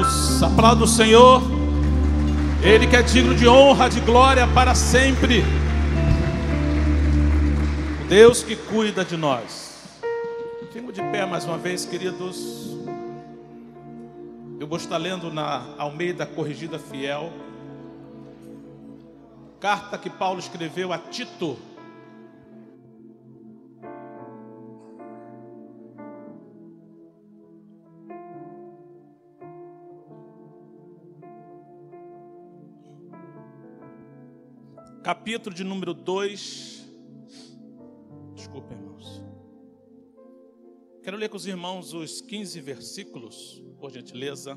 Deus, aplauda o Senhor, Ele que é digno de honra, de glória para sempre. Deus que cuida de nós. Fico de pé mais uma vez, queridos. Eu vou estar lendo na Almeida Corrigida Fiel, carta que Paulo escreveu a Tito. Capítulo de número 2. Desculpa, irmãos. Quero ler com os irmãos os 15 versículos, por gentileza.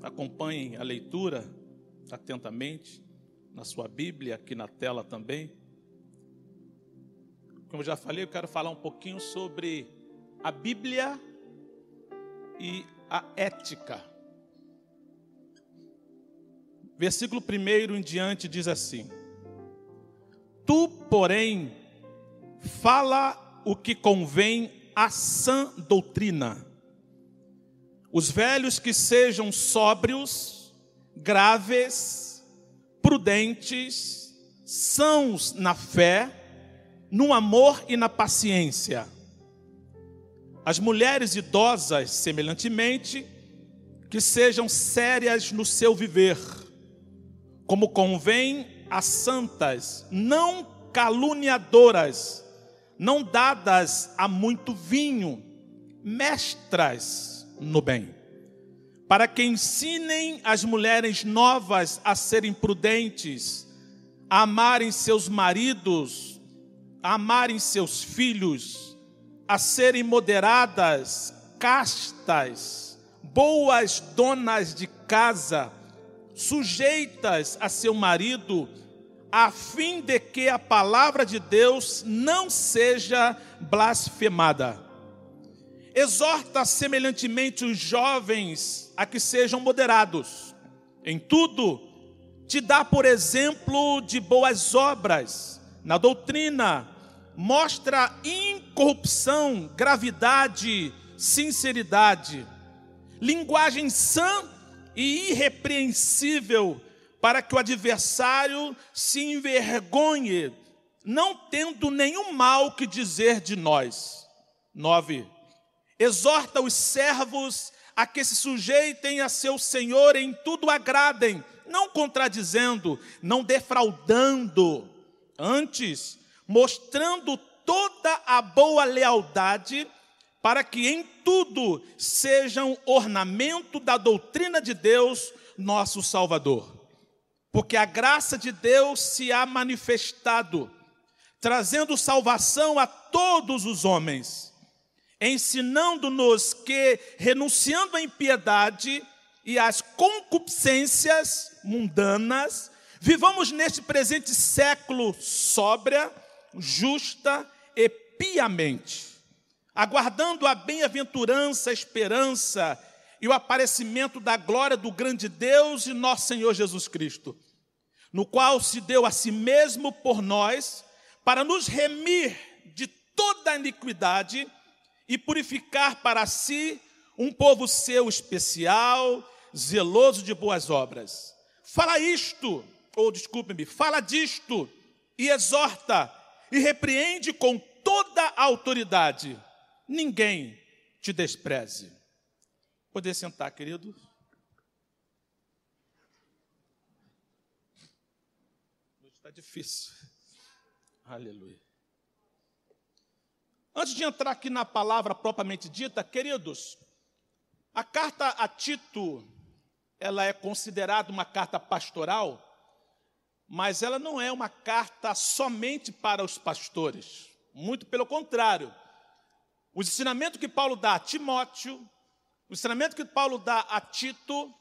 Acompanhem a leitura atentamente na sua Bíblia, aqui na tela também. Como eu já falei, eu quero falar um pouquinho sobre a Bíblia e a ética. Versículo 1 em diante diz assim: Tu, porém, fala o que convém à sã doutrina. Os velhos que sejam sóbrios, graves, prudentes, sãos na fé, no amor e na paciência. As mulheres idosas, semelhantemente, que sejam sérias no seu viver, como convém as santas, não caluniadoras, não dadas a muito vinho, mestras no bem, para que ensinem as mulheres novas a serem prudentes, a amarem seus maridos, a amarem seus filhos, a serem moderadas, castas, boas donas de casa, sujeitas a seu marido, a fim de que a palavra de Deus não seja blasfemada. Exorta semelhantemente os jovens a que sejam moderados. Em tudo, te dá por exemplo de boas obras. Na doutrina, mostra incorrupção, gravidade, sinceridade. Linguagem sã e irrepreensível, para que o adversário se envergonhe, não tendo nenhum mal que dizer de nós. 9. Exorta os servos a que se sujeitem a seu Senhor em tudo agradem, não contradizendo, não defraudando, antes mostrando toda a boa lealdade, para que em tudo sejam ornamento da doutrina de Deus, nosso Salvador. Porque a graça de Deus se há manifestado, trazendo salvação a todos os homens, ensinando-nos que, renunciando à impiedade e às concupiscências mundanas, vivamos neste presente século sóbria, justa e piamente, aguardando a bem-aventurança, a esperança e o aparecimento da glória do grande Deus e nosso Senhor Jesus Cristo, no qual se deu a si mesmo por nós, para nos remir de toda a iniquidade e purificar para si um povo seu especial, zeloso de boas obras. Fala isto, ou desculpe-me, fala disto e exorta e repreende com toda a autoridade. Ninguém te despreze. Poder sentar, querido. Está difícil. Aleluia. Antes de entrar aqui na palavra propriamente dita, queridos, a carta a Tito, ela é considerada uma carta pastoral, mas ela não é uma carta somente para os pastores. Muito pelo contrário. O ensinamento que Paulo dá a Timóteo, o ensinamento que Paulo dá a Tito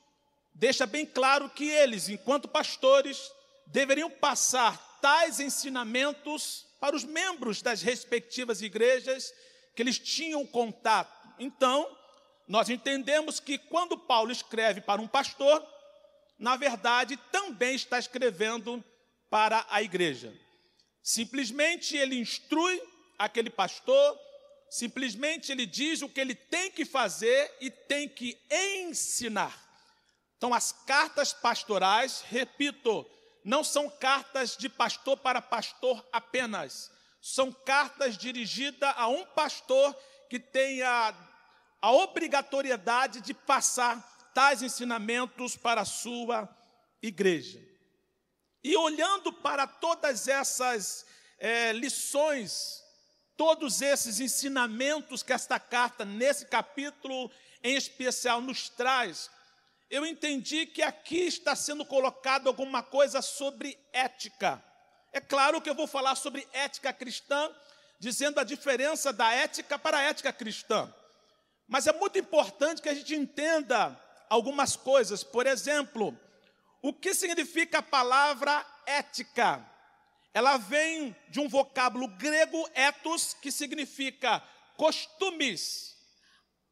deixa bem claro que eles, enquanto pastores, deveriam passar tais ensinamentos para os membros das respectivas igrejas que eles tinham contato. Então, nós entendemos que quando Paulo escreve para um pastor, na verdade também está escrevendo para a igreja. Simplesmente ele instrui aquele pastor Simplesmente ele diz o que ele tem que fazer e tem que ensinar. Então, as cartas pastorais, repito, não são cartas de pastor para pastor apenas. São cartas dirigidas a um pastor que tenha a obrigatoriedade de passar tais ensinamentos para a sua igreja. E olhando para todas essas é, lições, todos esses ensinamentos que esta carta, nesse capítulo em especial, nos traz, eu entendi que aqui está sendo colocado alguma coisa sobre ética. É claro que eu vou falar sobre ética cristã, dizendo a diferença da ética para a ética cristã. Mas é muito importante que a gente entenda algumas coisas. Por exemplo, o que significa a palavra ética? Ela vem de um vocábulo grego ethos, que significa costumes,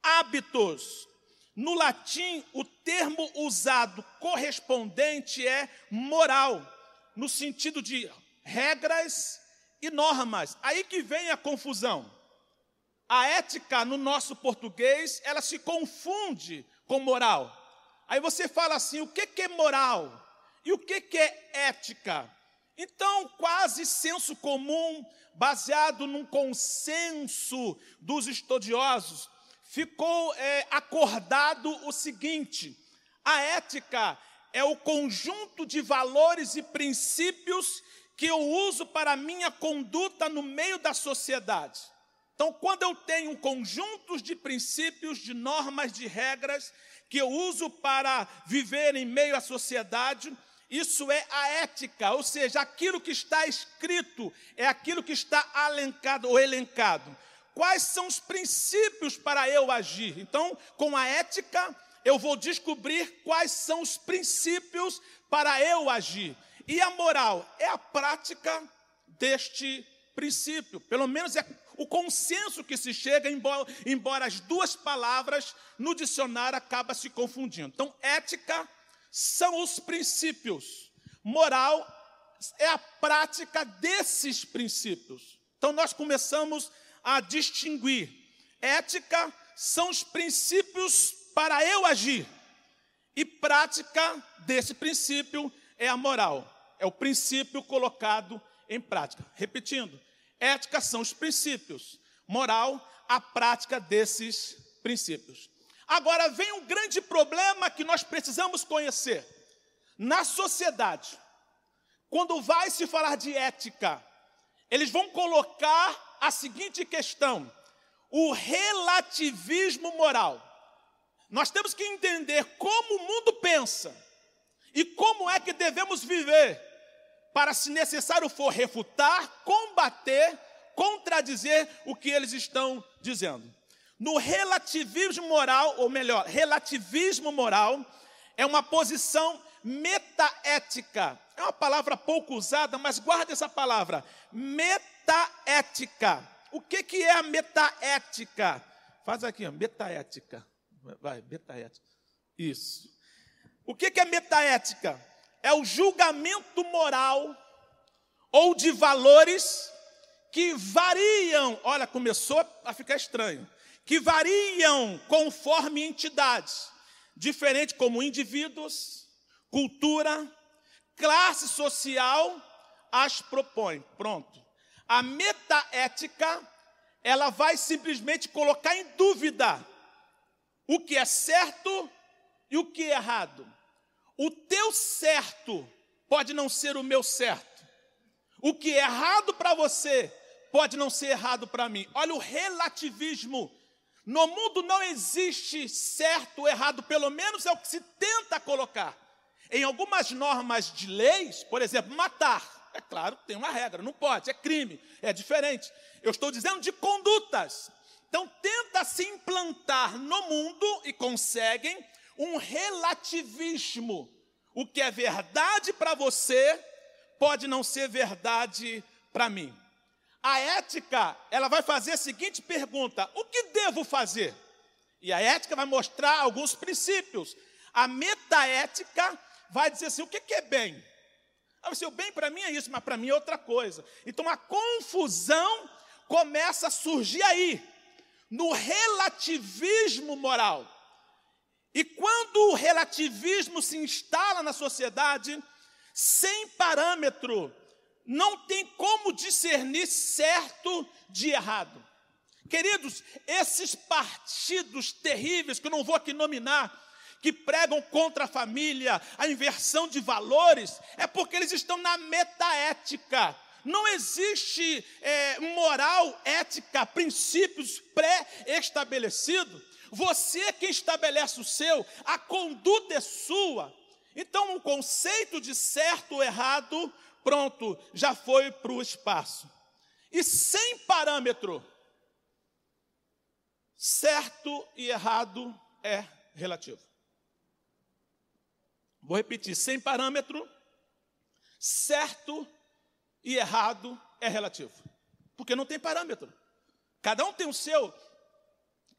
hábitos, no latim, o termo usado correspondente é moral, no sentido de regras e normas. Aí que vem a confusão. A ética no nosso português, ela se confunde com moral. Aí você fala assim: o que é moral? E o que é ética? Então, quase senso comum, baseado num consenso dos estudiosos, ficou é, acordado o seguinte: a ética é o conjunto de valores e princípios que eu uso para a minha conduta no meio da sociedade. Então, quando eu tenho conjuntos de princípios, de normas, de regras que eu uso para viver em meio à sociedade, isso é a ética, ou seja, aquilo que está escrito é aquilo que está alencado ou elencado quais são os princípios para eu agir. Então, com a ética, eu vou descobrir quais são os princípios para eu agir. E a moral é a prática deste princípio. Pelo menos é o consenso que se chega, embora, embora as duas palavras no dicionário acabam se confundindo. Então, ética são os princípios. Moral é a prática desses princípios. Então, nós começamos a distinguir. Ética são os princípios para eu agir. E prática desse princípio é a moral. É o princípio colocado em prática. Repetindo, ética são os princípios, moral, a prática desses princípios. Agora vem um grande problema que nós precisamos conhecer. Na sociedade, quando vai se falar de ética, eles vão colocar a seguinte questão: o relativismo moral. Nós temos que entender como o mundo pensa e como é que devemos viver para, se necessário for, refutar, combater, contradizer o que eles estão dizendo. No relativismo moral, ou melhor, relativismo moral, é uma posição metaética. É uma palavra pouco usada, mas guarde essa palavra. Meta metaética. O que, que é a metaética? Faz aqui, ó, metaética. Vai, metaética. Isso. O que, que é metaética? É o julgamento moral ou de valores que variam. Olha, começou a ficar estranho. Que variam conforme entidades, diferente como indivíduos, cultura, classe social as propõe. Pronto. A metaética, ela vai simplesmente colocar em dúvida o que é certo e o que é errado. O teu certo pode não ser o meu certo. O que é errado para você pode não ser errado para mim. Olha o relativismo. No mundo não existe certo ou errado, pelo menos é o que se tenta colocar. Em algumas normas de leis, por exemplo, matar. É claro, tem uma regra, não pode, é crime, é diferente. Eu estou dizendo de condutas. Então, tenta se implantar no mundo e conseguem um relativismo. O que é verdade para você pode não ser verdade para mim. A ética, ela vai fazer a seguinte pergunta: o que devo fazer? E a ética vai mostrar alguns princípios. A metaética vai dizer assim: o que é bem? Ah, o bem para mim é isso, mas para mim é outra coisa. Então a confusão começa a surgir aí, no relativismo moral. E quando o relativismo se instala na sociedade, sem parâmetro, não tem como discernir certo de errado. Queridos, esses partidos terríveis, que eu não vou aqui nominar, que pregam contra a família, a inversão de valores, é porque eles estão na metaética. Não existe é, moral, ética, princípios pré-estabelecidos. Você é quem estabelece o seu, a conduta é sua. Então, o conceito de certo ou errado, pronto, já foi para o espaço. E sem parâmetro, certo e errado é relativo. Vou repetir: sem parâmetro, certo e errado é relativo. Porque não tem parâmetro. Cada um tem o seu,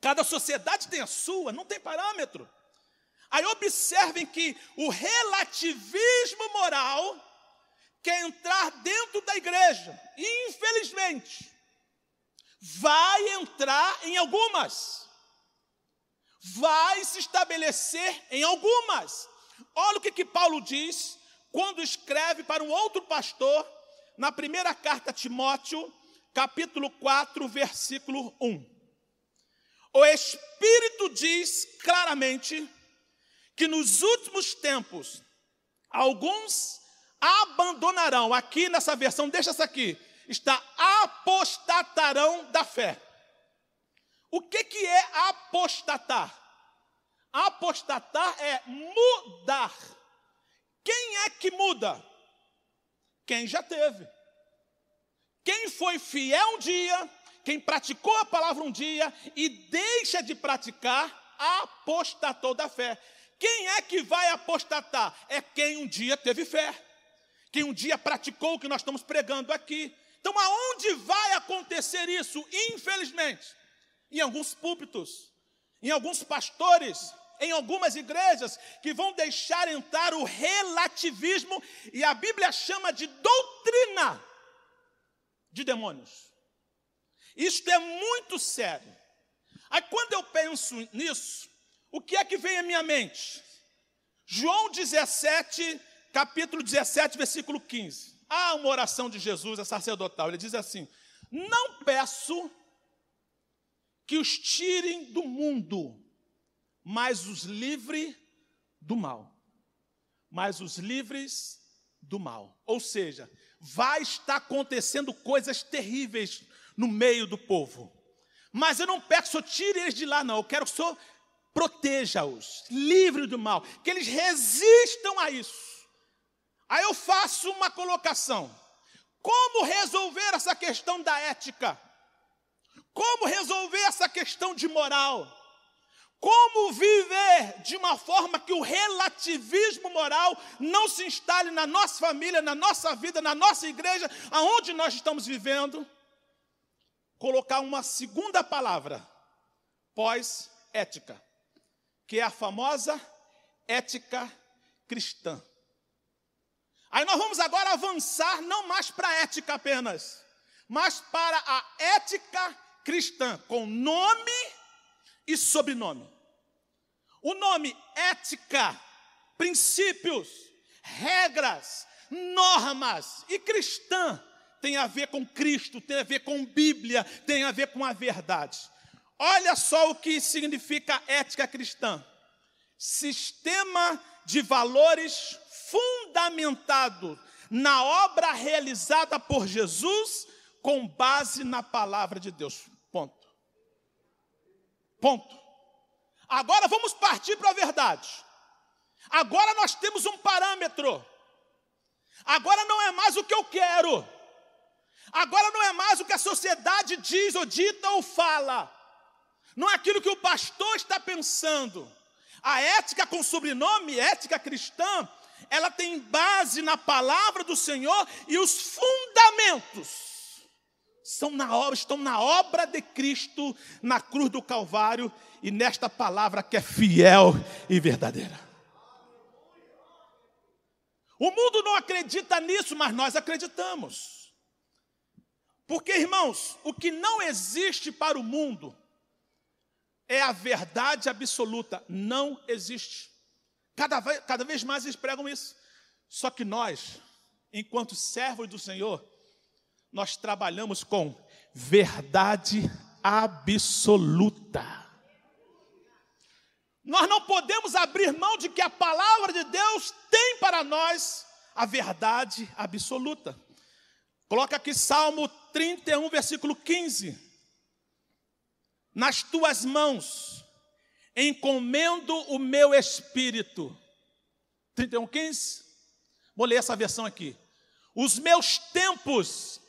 cada sociedade tem a sua, não tem parâmetro. Aí observem que o relativismo moral quer entrar dentro da igreja. E, infelizmente, vai entrar em algumas. Vai se estabelecer em algumas. Olha o que, que Paulo diz quando escreve para um outro pastor, na primeira carta a Timóteo, capítulo 4, versículo 1. O Espírito diz claramente que nos últimos tempos, alguns abandonarão, aqui nessa versão, deixa essa aqui, está apostatarão da fé. O que, que é apostatar? Apostatar é mudar. Quem é que muda? Quem já teve. Quem foi fiel um dia, quem praticou a palavra um dia e deixa de praticar, apostatou da fé. Quem é que vai apostatar? É quem um dia teve fé, quem um dia praticou o que nós estamos pregando aqui. Então, aonde vai acontecer isso? Infelizmente, em alguns púlpitos, em alguns pastores, em algumas igrejas que vão deixar entrar o relativismo e a Bíblia chama de doutrina de demônios. Isto é muito sério. Aí quando eu penso nisso, o que é que vem à minha mente? João 17, capítulo 17, versículo 15. Há uma oração de Jesus, a sacerdotal. Ele diz assim: Não peço que os tirem do mundo, mas os livre do mal. Mas os livres do mal. Ou seja, vai estar acontecendo coisas terríveis no meio do povo. Mas eu não peço que o senhor tire eles de lá, não. Eu quero que o senhor proteja-os, livre do mal, que eles resistam a isso. Aí eu faço uma colocação: como resolver essa questão da ética? Como resolver essa questão de moral? Como viver de uma forma que o relativismo moral não se instale na nossa família, na nossa vida, na nossa igreja, aonde nós estamos vivendo? Colocar uma segunda palavra, pós-ética, que é a famosa ética cristã. Nós vamos agora avançar não mais para a ética apenas, mas para a ética cristã, com nome e sobrenome. O nome ética, princípios, regras, normas e cristã tem a ver com Cristo, tem a ver com Bíblia, tem a ver com a verdade. Olha só o que significa ética cristã: sistema de valores fundamentado na obra realizada por Jesus com base na palavra de Deus. Ponto. Ponto. Agora vamos partir para a verdade. Agora nós temos um parâmetro. Agora não é mais o que eu quero. Agora não é mais o que a sociedade diz ou dita ou fala. Não é aquilo que o pastor está pensando. A ética com sobrenome, ética cristã, ela tem base na palavra do Senhor e os fundamentos são na obra, estão na obra de Cristo na cruz do Calvário e nesta palavra que é fiel e verdadeira. O mundo não acredita nisso, mas nós acreditamos. Porque, irmãos, o que não existe para o mundo é a verdade absoluta. Não existe. Cada vez, cada vez mais eles pregam isso. Só que nós, enquanto servos do Senhor, nós trabalhamos com verdade absoluta. Nós não podemos abrir mão de que a palavra de Deus tem para nós a verdade absoluta. Coloca aqui Salmo 31, versículo 15. Nas tuas mãos encomendo o meu espírito. 31, 15. Vou ler essa versão aqui. Os meus tempos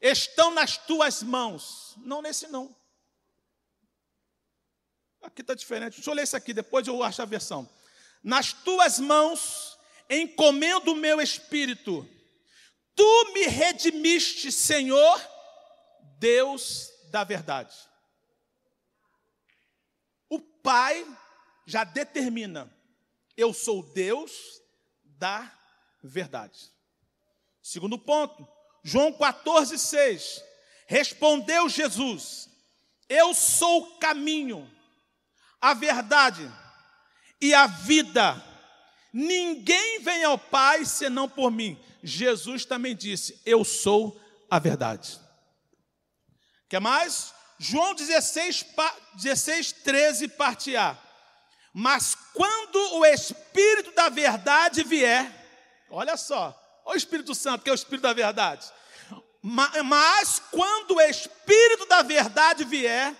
estão nas tuas mãos. Não nesse não. Aqui está diferente. Deixa eu ler isso aqui, depois eu acho a versão. Nas tuas mãos encomendo o meu espírito. Tu me redimiste, Senhor, Deus da verdade. Pai já determina: eu sou Deus da verdade. Segundo ponto, João 14, 6. Respondeu Jesus: Eu sou o caminho, a verdade e a vida. Ninguém vem ao Pai senão por mim. Jesus também disse: Eu sou a verdade. Quer mais? João 16, 16 13, parte A. Mas quando o Espírito da verdade vier, olha só, o Espírito Santo, que é o Espírito da verdade. Mas quando o Espírito da verdade vier,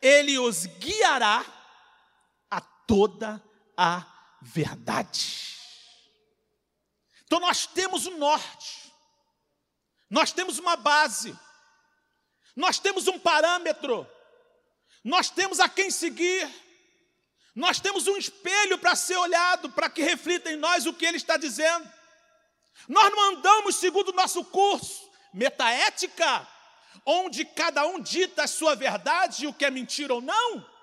ele os guiará toda a verdade. Então nós temos o norte, nós temos uma base, nós temos um parâmetro, nós temos a quem seguir, nós temos um espelho para ser olhado, para que reflita em nós o que ele está dizendo. Nós não andamos segundo o nosso curso, metaética, onde cada um dita a sua verdade o que é mentira ou não.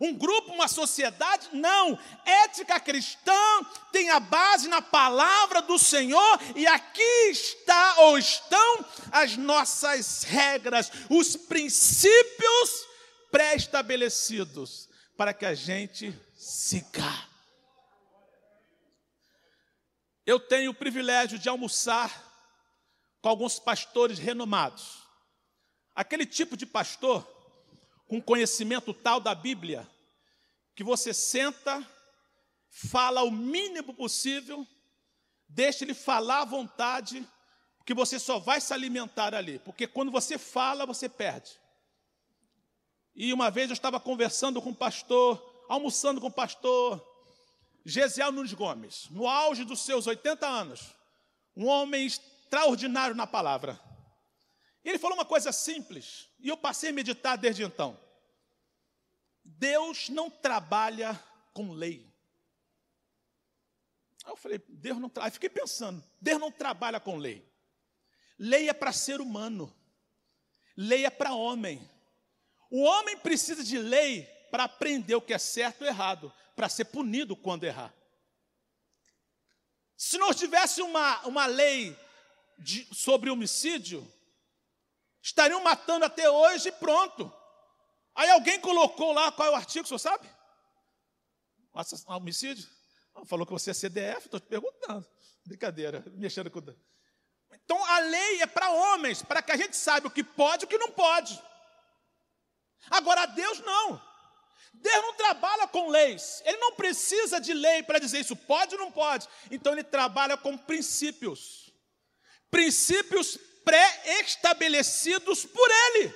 Um grupo, uma sociedade? Não. Ética cristã tem a base na palavra do Senhor e aqui está ou estão as nossas regras, os princípios pré-estabelecidos para que a gente siga. Eu tenho o privilégio de almoçar com alguns pastores renomados. Aquele tipo de pastor com conhecimento tal da Bíblia, que você senta, fala o mínimo possível, deixa ele falar à vontade, que você só vai se alimentar ali, porque quando você fala, você perde. E uma vez eu estava conversando com o pastor, almoçando com o pastor Gesiel Nunes Gomes, no auge dos seus 80 anos, um homem extraordinário na palavra. E ele falou uma coisa simples, e eu passei a meditar desde então. Deus não trabalha com lei. Aí eu falei, Deus não trabalha. Fiquei pensando, Deus não trabalha com lei. Lei é para ser humano. Lei é para homem. O homem precisa de lei para aprender o que é certo ou errado, para ser punido quando errar. Se nós tivesse uma, uma lei de, sobre homicídio, estariam matando até hoje e pronto. Aí alguém colocou lá qual é o artigo, o senhor sabe? Homicídio? Falou que você é CDF, estou te perguntando. Brincadeira, mexendo com. Então a lei é para homens, para que a gente saiba o que pode e o que não pode. Agora, Deus não. Deus não trabalha com leis. Ele não precisa de lei para dizer isso pode ou não pode. Então ele trabalha com princípios. Princípios pré-estabelecidos por ele.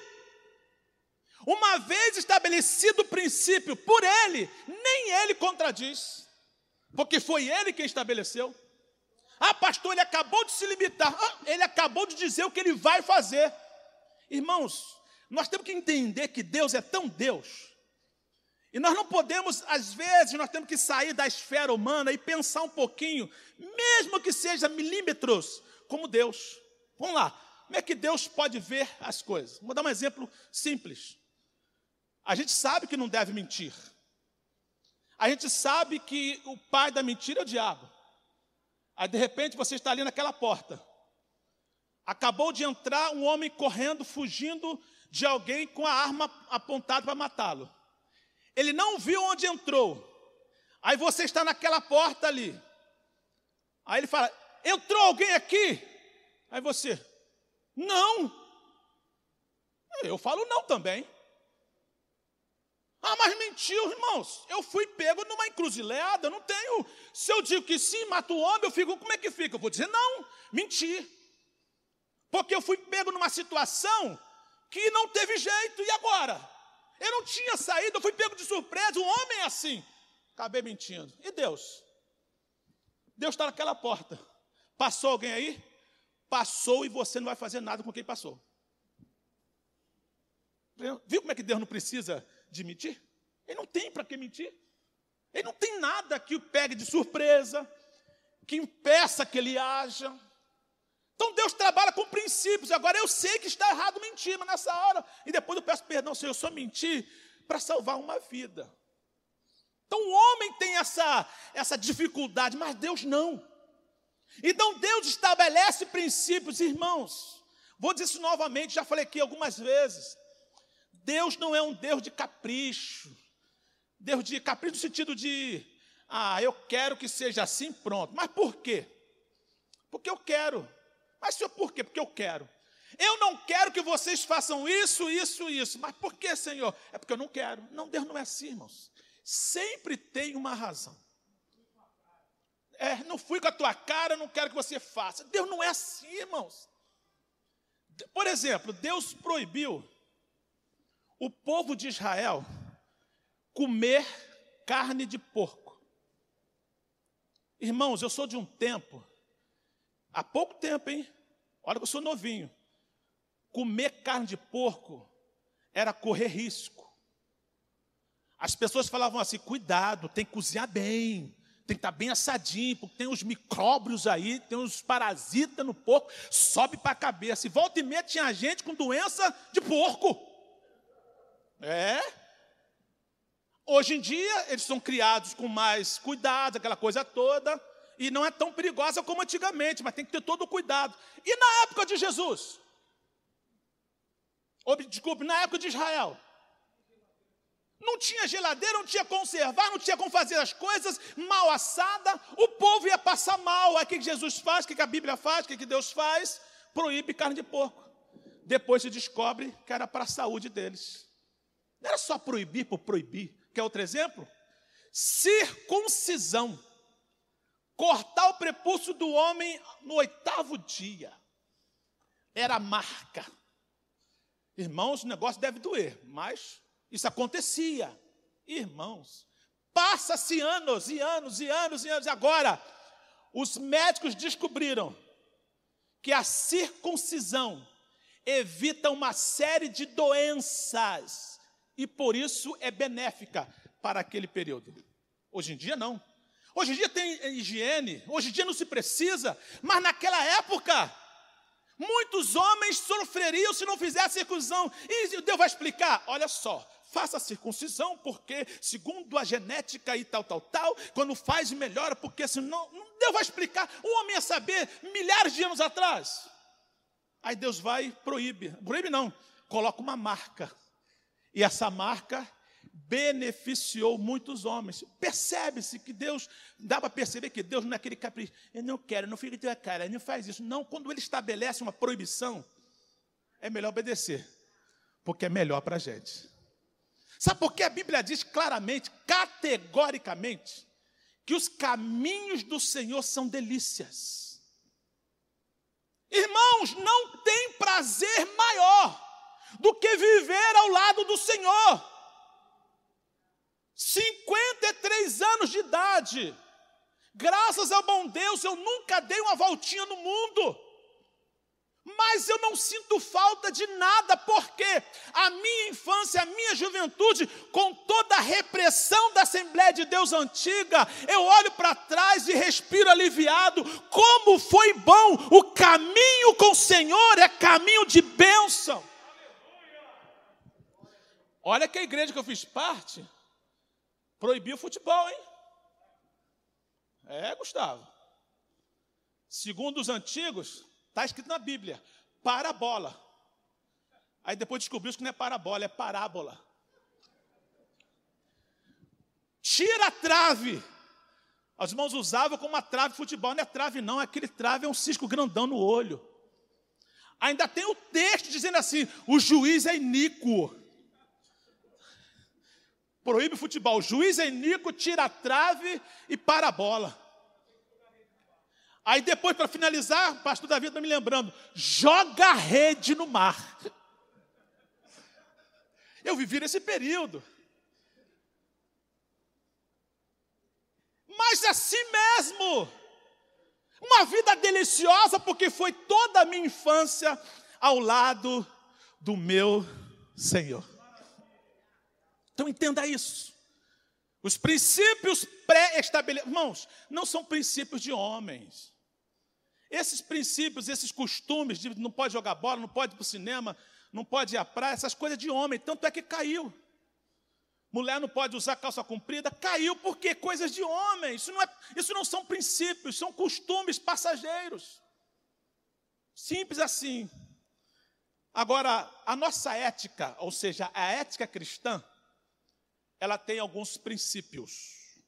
Uma vez estabelecido o princípio por ele, nem ele contradiz. Porque foi ele quem estabeleceu. Ah, pastor, ele acabou de se limitar. Ah, ele acabou de dizer o que ele vai fazer. Irmãos, nós temos que entender que Deus é tão Deus. E nós não podemos, às vezes, nós temos que sair da esfera humana e pensar um pouquinho, mesmo que seja milímetros, como Deus. Vamos lá, como é que Deus pode ver as coisas? Vou dar um exemplo simples. A gente sabe que não deve mentir. A gente sabe que o pai da mentira é o diabo. Aí de repente você está ali naquela porta. Acabou de entrar um homem correndo, fugindo de alguém com a arma apontada para matá-lo. Ele não viu onde entrou. Aí você está naquela porta ali. Aí ele fala: Entrou alguém aqui? Aí você: Não. Eu falo não também. Ah, mas mentiu, irmãos. Eu fui pego numa encruzilhada, não tenho. Se eu digo que sim, mato o homem, eu fico, como é que fica? Eu vou dizer não, mentir. Porque eu fui pego numa situação que não teve jeito, e agora? Eu não tinha saído, eu fui pego de surpresa, o homem é assim. Acabei mentindo. E Deus? Deus está naquela porta. Passou alguém aí? Passou e você não vai fazer nada com quem passou. Viu como é que Deus não precisa de mentir? Ele não tem para que mentir. Ele não tem nada que o pegue de surpresa, que impeça que ele haja. Então Deus trabalha com princípios. Agora eu sei que está errado mentir, mas nessa hora, e depois eu peço perdão, Senhor, eu só menti para salvar uma vida. Então o homem tem essa, essa dificuldade, mas Deus não. Então Deus estabelece princípios, irmãos. Vou dizer isso novamente, já falei aqui algumas vezes. Deus não é um Deus de capricho. Deus de capricho no sentido de, ah, eu quero que seja assim, pronto. Mas por quê? Porque eu quero. Mas senhor, por quê? Porque eu quero. Eu não quero que vocês façam isso, isso, isso. Mas por que, Senhor? É porque eu não quero. Não, Deus não é assim, irmãos. Sempre tem uma razão. É, não fui com a tua cara, não quero que você faça. Deus não é assim, irmãos. Por exemplo, Deus proibiu o povo de Israel comer carne de porco. Irmãos, eu sou de um tempo, há pouco tempo, hein? Olha que eu sou novinho. Comer carne de porco era correr risco. As pessoas falavam assim: cuidado, tem que cozinhar bem, tem que estar bem assadinho, porque tem uns micróbios aí, tem uns parasitas no porco, sobe para a cabeça. E volta e meia tinha gente com doença de porco. É. Hoje em dia, eles são criados com mais cuidado, aquela coisa toda, e não é tão perigosa como antigamente, mas tem que ter todo o cuidado. E na época de Jesus? Ou, desculpe, na época de Israel? Não tinha geladeira, não tinha conservar, não tinha como fazer as coisas mal assada, o povo ia passar mal. Aí o que Jesus faz, o que a Bíblia faz, o que Deus faz? Proíbe carne de porco. Depois se descobre que era para a saúde deles. Não era só proibir por proibir. Quer outro exemplo? Circuncisão. Cortar o prepúcio do homem no oitavo dia. Era marca. Irmãos, o negócio deve doer, mas isso acontecia. Irmãos, passa-se anos e anos e anos e anos. E agora, os médicos descobriram que a circuncisão evita uma série de doenças e por isso é benéfica para aquele período. Hoje em dia, não. Hoje em dia tem higiene, hoje em dia não se precisa, mas naquela época, muitos homens sofreriam se não fizesse a circuncisão. E Deus vai explicar: olha só, faça a circuncisão, porque segundo a genética e tal, tal, tal, quando faz melhora, porque senão. Deus vai explicar. O homem ia saber milhares de anos atrás. Aí Deus vai proíbe. Proíbe não, coloca uma marca e essa marca beneficiou muitos homens. Percebe-se que Deus, dá para perceber que Deus não é aquele capricho. Eu não quero, não fica tua cara, não faz isso. Não, quando ele estabelece uma proibição, é melhor obedecer, porque é melhor para a gente. Sabe por que a Bíblia diz claramente, categoricamente, que os caminhos do Senhor são delícias? Irmãos, não tem prazer maior do que viver ao lado do Senhor. 53 anos de idade, graças ao bom Deus, eu nunca dei uma voltinha no mundo. Mas eu não sinto falta de nada, a minha infância, a minha juventude, com toda a repressão da Assembleia de Deus antiga, eu olho para trás e respiro aliviado. Como foi bom! O caminho com o Senhor é caminho de bênção. Olha que a igreja que eu fiz parte proibiu o futebol, hein? É, Gustavo. Segundo os antigos, está escrito na Bíblia, parabola. Aí depois descobriu que não é parabola, é parábola. tira a trave. Os irmãos usavam como uma trave de futebol, não é trave, não, aquele trave é um cisco grandão no olho. Ainda tem o texto dizendo assim: o juiz é iníquo. Proíbe o futebol. O juiz é iníquo, tira a trave e para a bola. Aí depois, para finalizar, o pastor Davi está me lembrando: joga a rede no mar. Eu vivi nesse período. Mas assim mesmo, uma vida deliciosa, porque foi toda a minha infância ao lado do meu Senhor. Então entenda isso. Os princípios pré-estabelecidos, irmãos, não são princípios de homens. Esses princípios, esses costumes de não pode jogar bola, não pode ir para o cinema, não pode ir à praia, essas coisas de homem, tanto é que caiu. Mulher não pode usar calça comprida, caiu porque coisas de homem. Isso não, é, isso não são princípios, são costumes passageiros. Simples assim. Agora, a nossa ética, ou seja, a ética cristã, ela tem alguns princípios.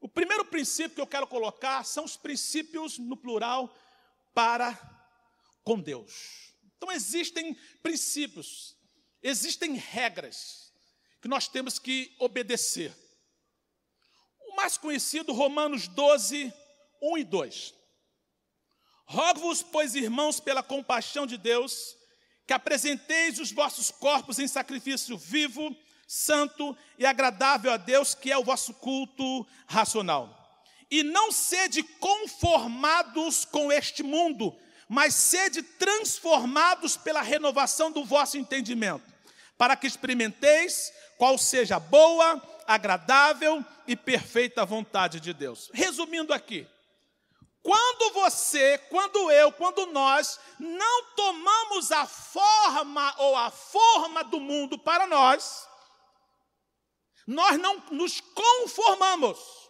O primeiro princípio que eu quero colocar são os princípios no plural para com Deus. Então existem princípios, existem regras que nós temos que obedecer. O mais conhecido, Romanos 12, 1 e 2. Rogo-vos, pois, irmãos, pela compaixão de Deus, que apresenteis os vossos corpos em sacrifício vivo, santo e agradável a Deus, que é o vosso culto racional. E não sede conformados com este mundo, mas sede transformados pela renovação do vosso entendimento, para que experimenteis qual seja a boa, agradável e perfeita vontade de Deus. Resumindo aqui, quando você, quando eu, quando nós não tomamos a forma ou a forma do mundo para nós, nós não nos conformamos.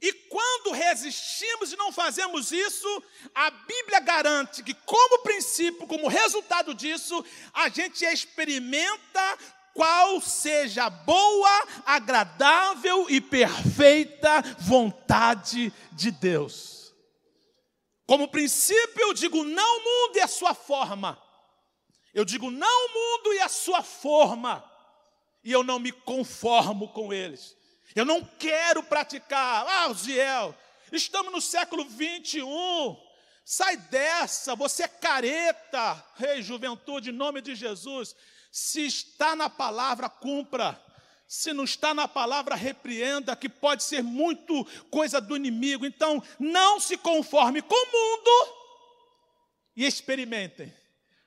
E quando resistimos e não fazemos isso, a Bíblia garante que, como princípio, como resultado disso, a gente experimenta qual seja a boa, agradável e perfeita vontade de Deus. Como princípio, eu digo não mundo e a sua forma. Eu digo não mundo e a sua forma e eu não me conformo com eles. Eu não quero praticar. Ah, Ziel, estamos no século 21. Sai dessa, você é careta. Rei, juventude, em nome de Jesus. Se está na palavra, cumpra. Se não está na palavra, repreenda, que pode ser muito coisa do inimigo. Então, não se conforme com o mundo e experimentem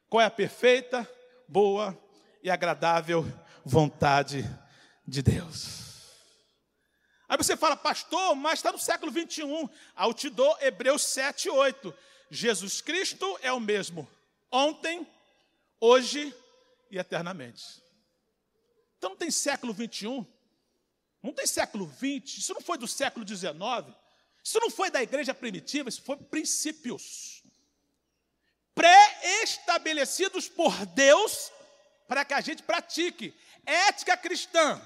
qual é a perfeita, boa e agradável vontade de Deus. Aí você fala, pastor, mas está no século 21. Aí eu te dou Hebreus 7, 8. Jesus Cristo é o mesmo ontem, hoje e eternamente. Então não tem século 21, não tem século 20, isso não foi do século 19, isso não foi da igreja primitiva, isso foi princípios pré-estabelecidos por Deus para que a gente pratique. Ética cristã,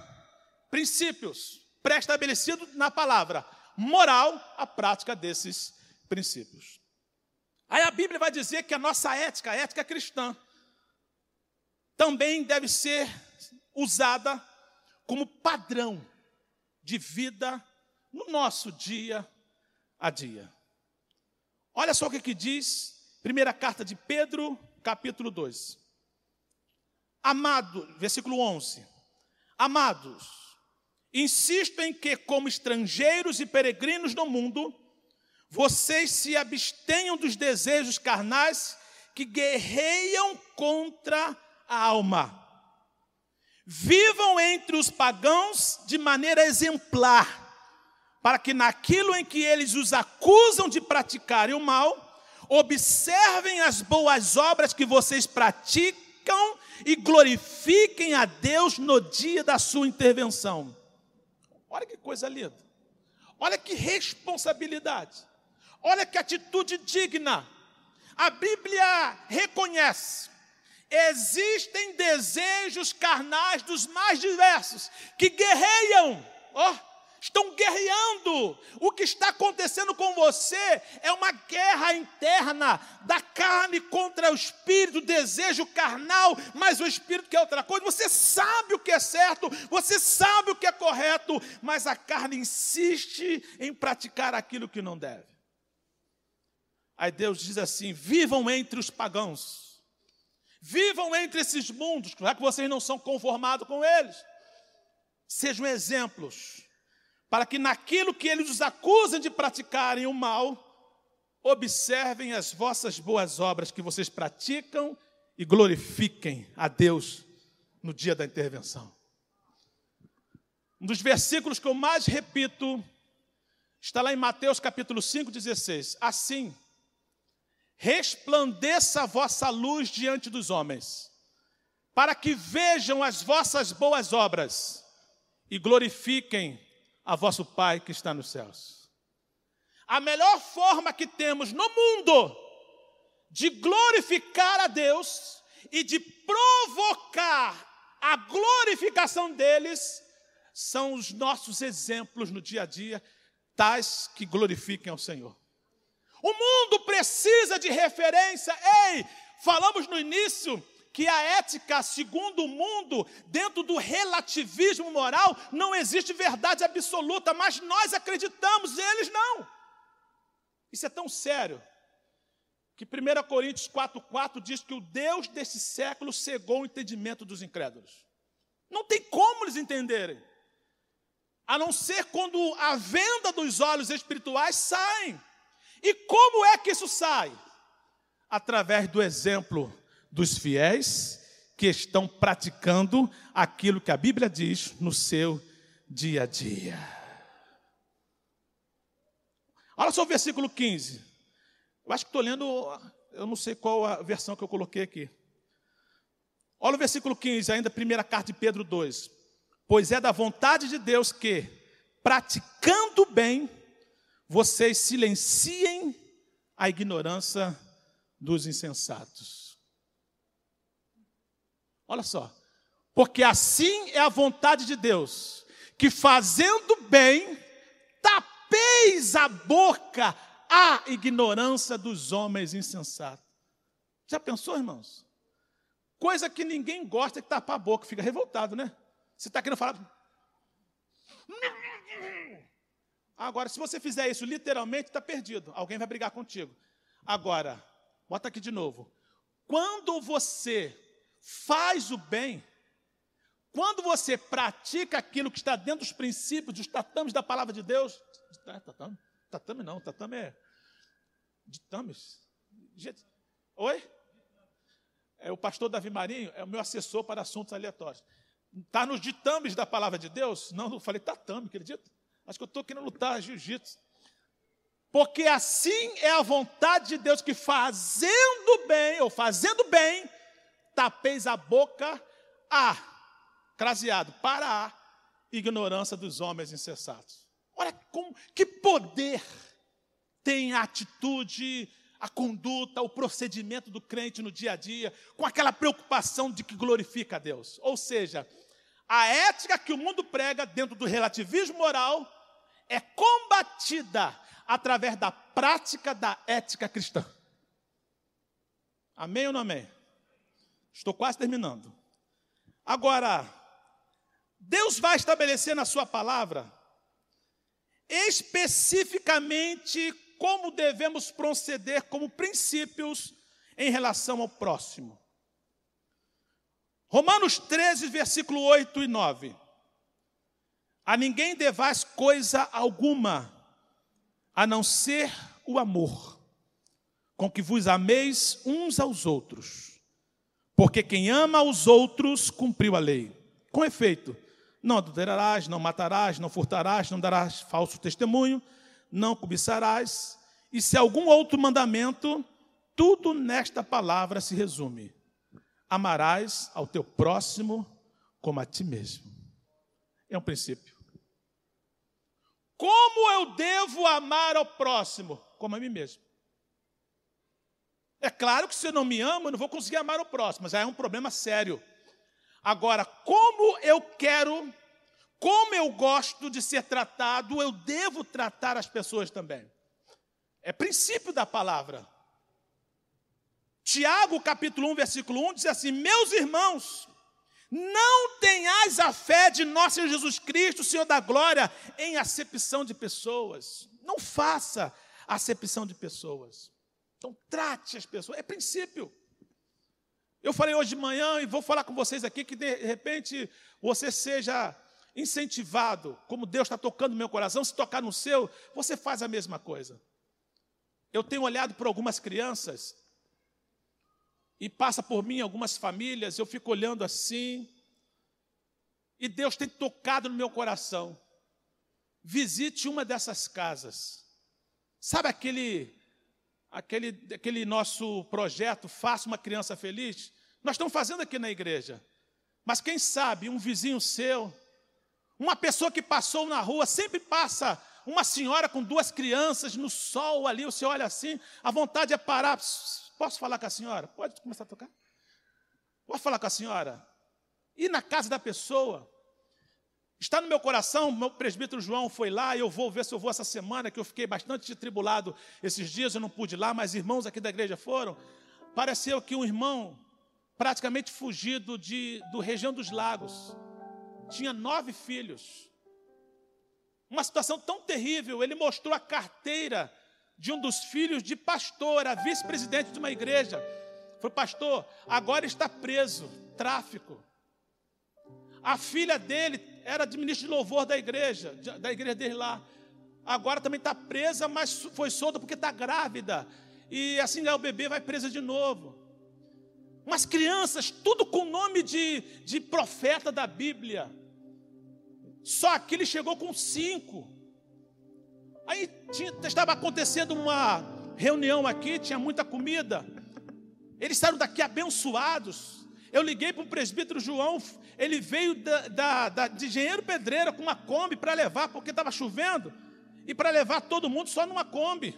princípios pré-estabelecidos na palavra, moral, a prática desses princípios. Aí a Bíblia vai dizer que a nossa ética, a ética cristã, também deve ser usada como padrão de vida no nosso dia a dia. Olha só o que, que diz, primeira carta de Pedro, capítulo 2. Amado, versículo 11. Amados, insisto em que, como estrangeiros e peregrinos no mundo, vocês se abstenham dos desejos carnais que guerreiam contra a alma. Vivam entre os pagãos de maneira exemplar, para que naquilo em que eles os acusam de praticarem o mal, observem as boas obras que vocês praticam e glorifiquem a Deus no dia da sua intervenção. Olha que coisa linda. Olha que responsabilidade. Olha que atitude digna. A Bíblia reconhece Existem desejos carnais dos mais diversos que guerreiam, ó, oh, estão guerreando. O que está acontecendo com você é uma guerra interna da carne contra o espírito, o desejo carnal, mas o espírito quer outra coisa. Você sabe o que é certo, você sabe o que é correto, mas a carne insiste em praticar aquilo que não deve. Aí Deus diz assim: vivam entre os pagãos. Vivam entre esses mundos, já que vocês não são conformados com eles. Sejam exemplos, para que naquilo que eles os acusam de praticarem o mal, observem as vossas boas obras que vocês praticam e glorifiquem a Deus no dia da intervenção. Um dos versículos que eu mais repito está lá em Mateus capítulo 5, 16. Assim, resplandeça a vossa luz diante dos homens, para que vejam as vossas boas obras e glorifiquem a vosso Pai que está nos céus. A melhor forma que temos no mundo de glorificar a Deus e de provocar a glorificação deles são os nossos exemplos no dia a dia, tais que glorifiquem ao Senhor. O mundo precisa de referência. Ei, falamos no início que a ética, segundo o mundo, dentro do relativismo moral, não existe verdade absoluta, mas nós acreditamos, eles não. Isso é tão sério que 1 Coríntios 4,4 diz que o Deus desse século cegou o entendimento dos incrédulos. Não tem como eles entenderem, a não ser quando a venda dos olhos espirituais saem. E como é que isso sai? Através do exemplo dos fiéis que estão praticando aquilo que a Bíblia diz no seu dia a dia. Olha só o versículo 15. Eu acho que estou lendo, eu não sei qual a versão que eu coloquei aqui. Olha o versículo 15, ainda primeira carta de Pedro 2. Pois é da vontade de Deus que, praticando bem, vocês silenciem a ignorância dos insensatos. Olha só, porque assim é a vontade de Deus, que fazendo bem, tapeis a boca à ignorância dos homens insensatos. Já pensou, irmãos? Coisa que ninguém gosta de tapar a boca, fica revoltado, né? Você está querendo falar. Agora, se você fizer isso literalmente, está perdido. Alguém vai brigar contigo. Agora, bota aqui de novo. Quando você faz o bem, quando você pratica aquilo que está dentro dos princípios, dos tatames da palavra de Deus, é, tatame, tatame não, tatame é ditames. Oi? É o pastor Davi Marinho, é o meu assessor para assuntos aleatórios. Está nos ditames da palavra de Deus? Não, não falei tatame, acredita? Acho que eu estou querendo lutar jiu-jitsu. Porque assim é a vontade de Deus que fazendo bem, ou fazendo bem, tapeis a boca a, craseado, para a ignorância dos homens insensatos. Olha como, que poder tem a atitude, a conduta, o procedimento do crente no dia a dia, com aquela preocupação de que glorifica a Deus. Ou seja, a ética que o mundo prega dentro do relativismo moral é combatida através da prática da ética cristã. Amém ou não amém? Estou quase terminando. Agora, Deus vai estabelecer na Sua palavra especificamente como devemos proceder como princípios em relação ao próximo. Romanos 13, versículo 8 e 9. A ninguém devais coisa alguma, a não ser o amor, com que vos ameis uns aos outros. Porque quem ama aos outros cumpriu a lei. Com efeito, não adulterarás, não matarás, não furtarás, não darás falso testemunho, não cobiçarás. E se algum outro mandamento, tudo nesta palavra se resume: amarás ao teu próximo como a ti mesmo. É um princípio. Como eu devo amar ao próximo? Como a mim mesmo. É claro que se eu não me amo, eu não vou conseguir amar o próximo, já é um problema sério. Agora, como eu quero, como eu gosto de ser tratado, eu devo tratar as pessoas também. É princípio da palavra. Tiago, capítulo 1, versículo 1, diz assim: Meus irmãos, não tenhais a fé de nosso Senhor Jesus Cristo, Senhor da glória, em acepção de pessoas. Não faça acepção de pessoas. Então, trate as pessoas. É princípio. Eu falei hoje de manhã e vou falar com vocês aqui que de repente você seja incentivado, como Deus está tocando no meu coração, se tocar no seu, você faz a mesma coisa. Eu tenho olhado para algumas crianças e passa por mim algumas famílias, eu fico olhando assim, e Deus tem tocado no meu coração. Visite uma dessas casas. Sabe aquele aquele aquele nosso projeto Faça uma criança feliz? Nós estamos fazendo aqui na igreja. Mas quem sabe um vizinho seu, uma pessoa que passou na rua, sempre passa uma senhora com duas crianças no sol ali, você olha assim, a vontade é parar, Posso falar com a senhora? Pode começar a tocar? Posso falar com a senhora? Ir na casa da pessoa. Está no meu coração, meu presbítero João foi lá, eu vou ver se eu vou essa semana, que eu fiquei bastante tribulado esses dias, eu não pude ir lá, mas irmãos aqui da igreja foram. Pareceu que um irmão, praticamente fugido de, do região dos lagos, tinha nove filhos. Uma situação tão terrível, ele mostrou a carteira de um dos filhos de pastor, a vice-presidente de uma igreja. Foi pastor, agora está preso, tráfico. A filha dele era de ministro de louvor da igreja, da igreja dele lá. Agora também está presa, mas foi solta porque está grávida. E assim o bebê vai presa de novo. Umas crianças, tudo com nome de, de profeta da Bíblia. Só que ele chegou com cinco. Aí tinha, estava acontecendo uma reunião aqui, tinha muita comida. Eles saíram daqui abençoados. Eu liguei para o presbítero João, ele veio da, da, da, de engenheiro pedreira com uma Kombi para levar, porque estava chovendo, e para levar todo mundo só numa Kombi.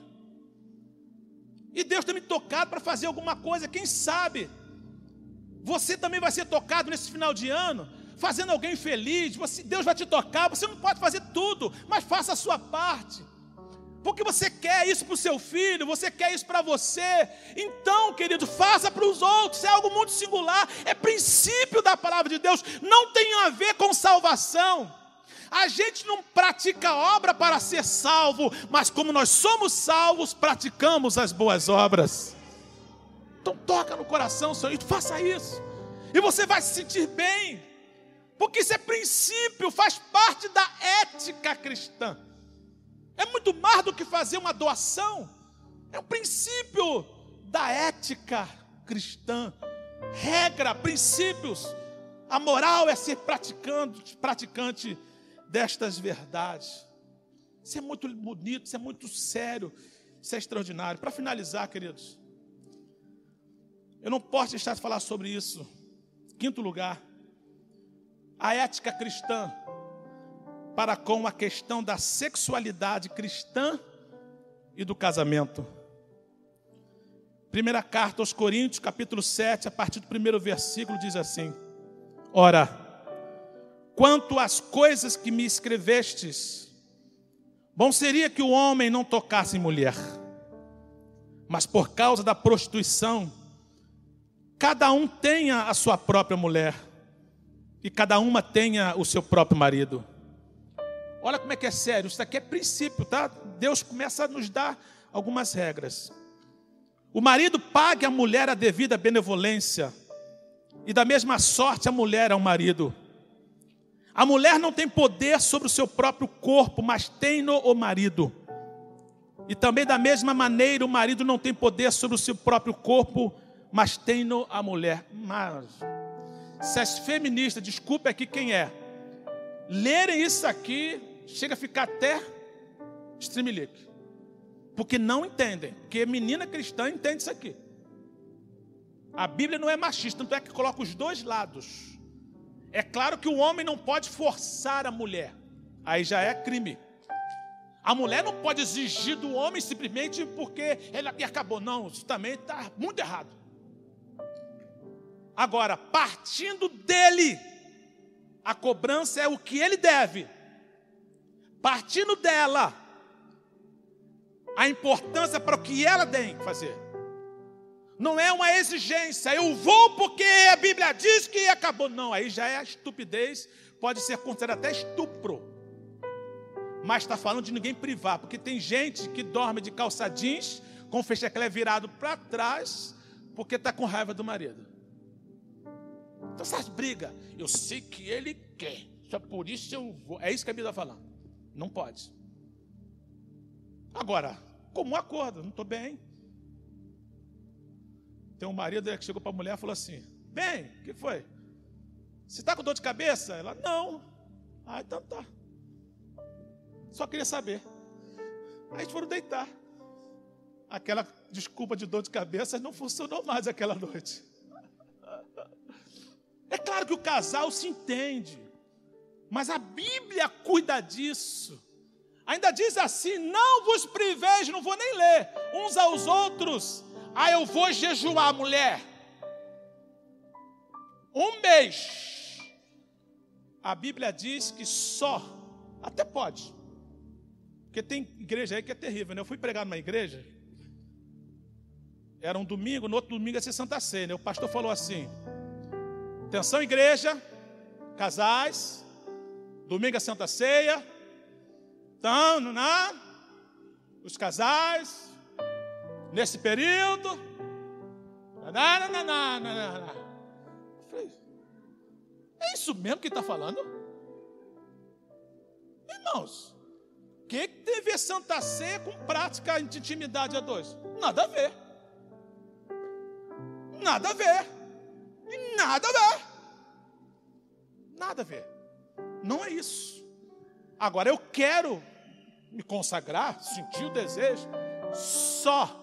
E Deus tem me tocado para fazer alguma coisa, quem sabe? Você também vai ser tocado nesse final de ano, fazendo alguém feliz. Você, Deus vai te tocar, você não pode fazer tudo, mas faça a sua parte porque você quer isso para o seu filho, você quer isso para você. Então, querido, faça para os outros, é algo muito singular, é princípio da palavra de Deus, não tem a ver com salvação. A gente não pratica obra para ser salvo, mas como nós somos salvos, praticamos as boas obras. Então toca no coração, Senhor, e faça isso. E você vai se sentir bem. Porque isso é princípio, faz parte da ética cristã. É muito mais do que fazer uma doação. É um princípio da ética cristã. Regra, princípios. A moral é ser praticante, praticante destas verdades. Isso é muito bonito, isso é muito sério, isso é extraordinário. Para finalizar, queridos, eu não posso deixar de falar sobre isso. Quinto lugar, a ética cristã para com a questão da sexualidade cristã e do casamento. Primeira carta aos Coríntios, capítulo 7, a partir do primeiro versículo, diz assim: Ora, quanto às coisas que me escrevestes, bom seria que o homem não tocasse em mulher, mas por causa da prostituição, cada um tenha a sua própria mulher, e cada uma tenha o seu próprio marido. Olha como é que é sério, isso aqui é princípio, tá? Deus começa a nos dar algumas regras. O marido pague à mulher a devida benevolência, e da mesma sorte a mulher ao marido. A mulher não tem poder sobre o seu próprio corpo, mas tem-no o marido. E também da mesma maneira o marido não tem poder sobre o seu próprio corpo, mas tem-no a mulher. Mas, se as feministas, desculpe aqui quem é, lerem isso aqui, chega a ficar até streamlick. Porque não entendem. Porque menina cristã entende isso aqui. A Bíblia não é machista, tanto é que coloca os dois lados. É claro que o homem não pode forçar a mulher. Aí já é crime. A mulher não pode exigir do homem simplesmente porque ele acabou. Não, isso também está muito errado. Agora, partindo dele, a cobrança é o que ele deve. Partindo dela, a importância para o que ela tem que fazer. Não é uma exigência, eu vou porque a Bíblia diz que acabou. Não, aí já é a estupidez, pode ser considerado até estupro. Mas está falando de ninguém privar, porque tem gente que dorme de calça jeans, com o fecheclé virado para trás, porque está com raiva do marido. Então essas brigas, eu sei que ele quer, só por isso eu vou. É isso que a Bíblia está falando. Não pode. Agora, como um acordo, não estou bem. Tem um marido que chegou para a mulher e falou assim: Bem, o que foi? Você está com dor de cabeça? Ela, não. Ah, então tá. Só queria saber. Aí eles foram deitar. Aquela desculpa de dor de cabeça não funcionou mais aquela noite. É claro que o casal se entende, mas a Bíblia cuida disso. Ainda diz assim: não vos priveis, não vou nem ler, uns aos outros. Ah, eu vou jejuar, mulher. Um mês. A Bíblia diz que só, até pode, porque tem igreja aí que é terrível, né? Eu fui pregar numa igreja, era um domingo, no outro domingo ia ser Santa Ceia, né? O pastor falou assim: Atenção, igreja, casais, domingo é Santa Ceia. Então, é? os casais, nesse período. É isso mesmo que está falando? Irmãos, o que, que tem a ver Santa Ceia com prática de intimidade a dois? Nada a ver. Nada a ver. Nada a ver. Nada a ver. Não é isso. Agora eu quero me consagrar, sentir o desejo, só,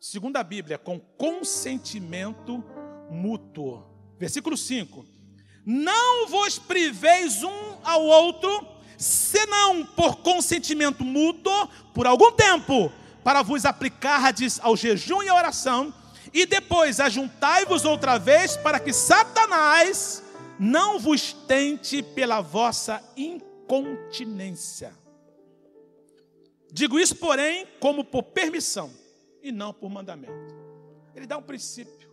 segundo a Bíblia, com consentimento mútuo. Versículo 5: Não vos priveis um ao outro, senão por consentimento mútuo, por algum tempo, para vos aplicardes ao jejum e à oração e depois ajuntai-vos outra vez, para que Satanás não vos tente pela vossa incontinência. Digo isso, porém, como por permissão e não por mandamento. Ele dá um princípio.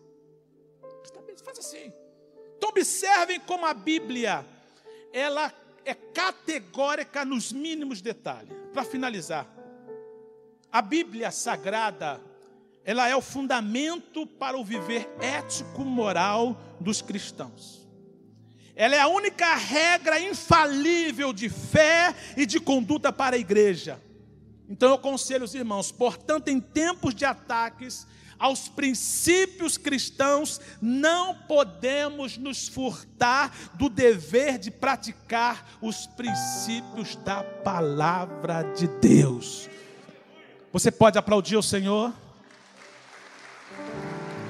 Faz assim. Então observem como a Bíblia ela é categórica nos mínimos detalhes. Para finalizar, a Bíblia Sagrada ela é o fundamento para o viver ético-moral dos cristãos. Ela é a única regra infalível de fé e de conduta para a igreja. Então eu aconselho os irmãos, portanto, em tempos de ataques aos princípios cristãos, não podemos nos furtar do dever de praticar os princípios da palavra de Deus. Você pode aplaudir o Senhor?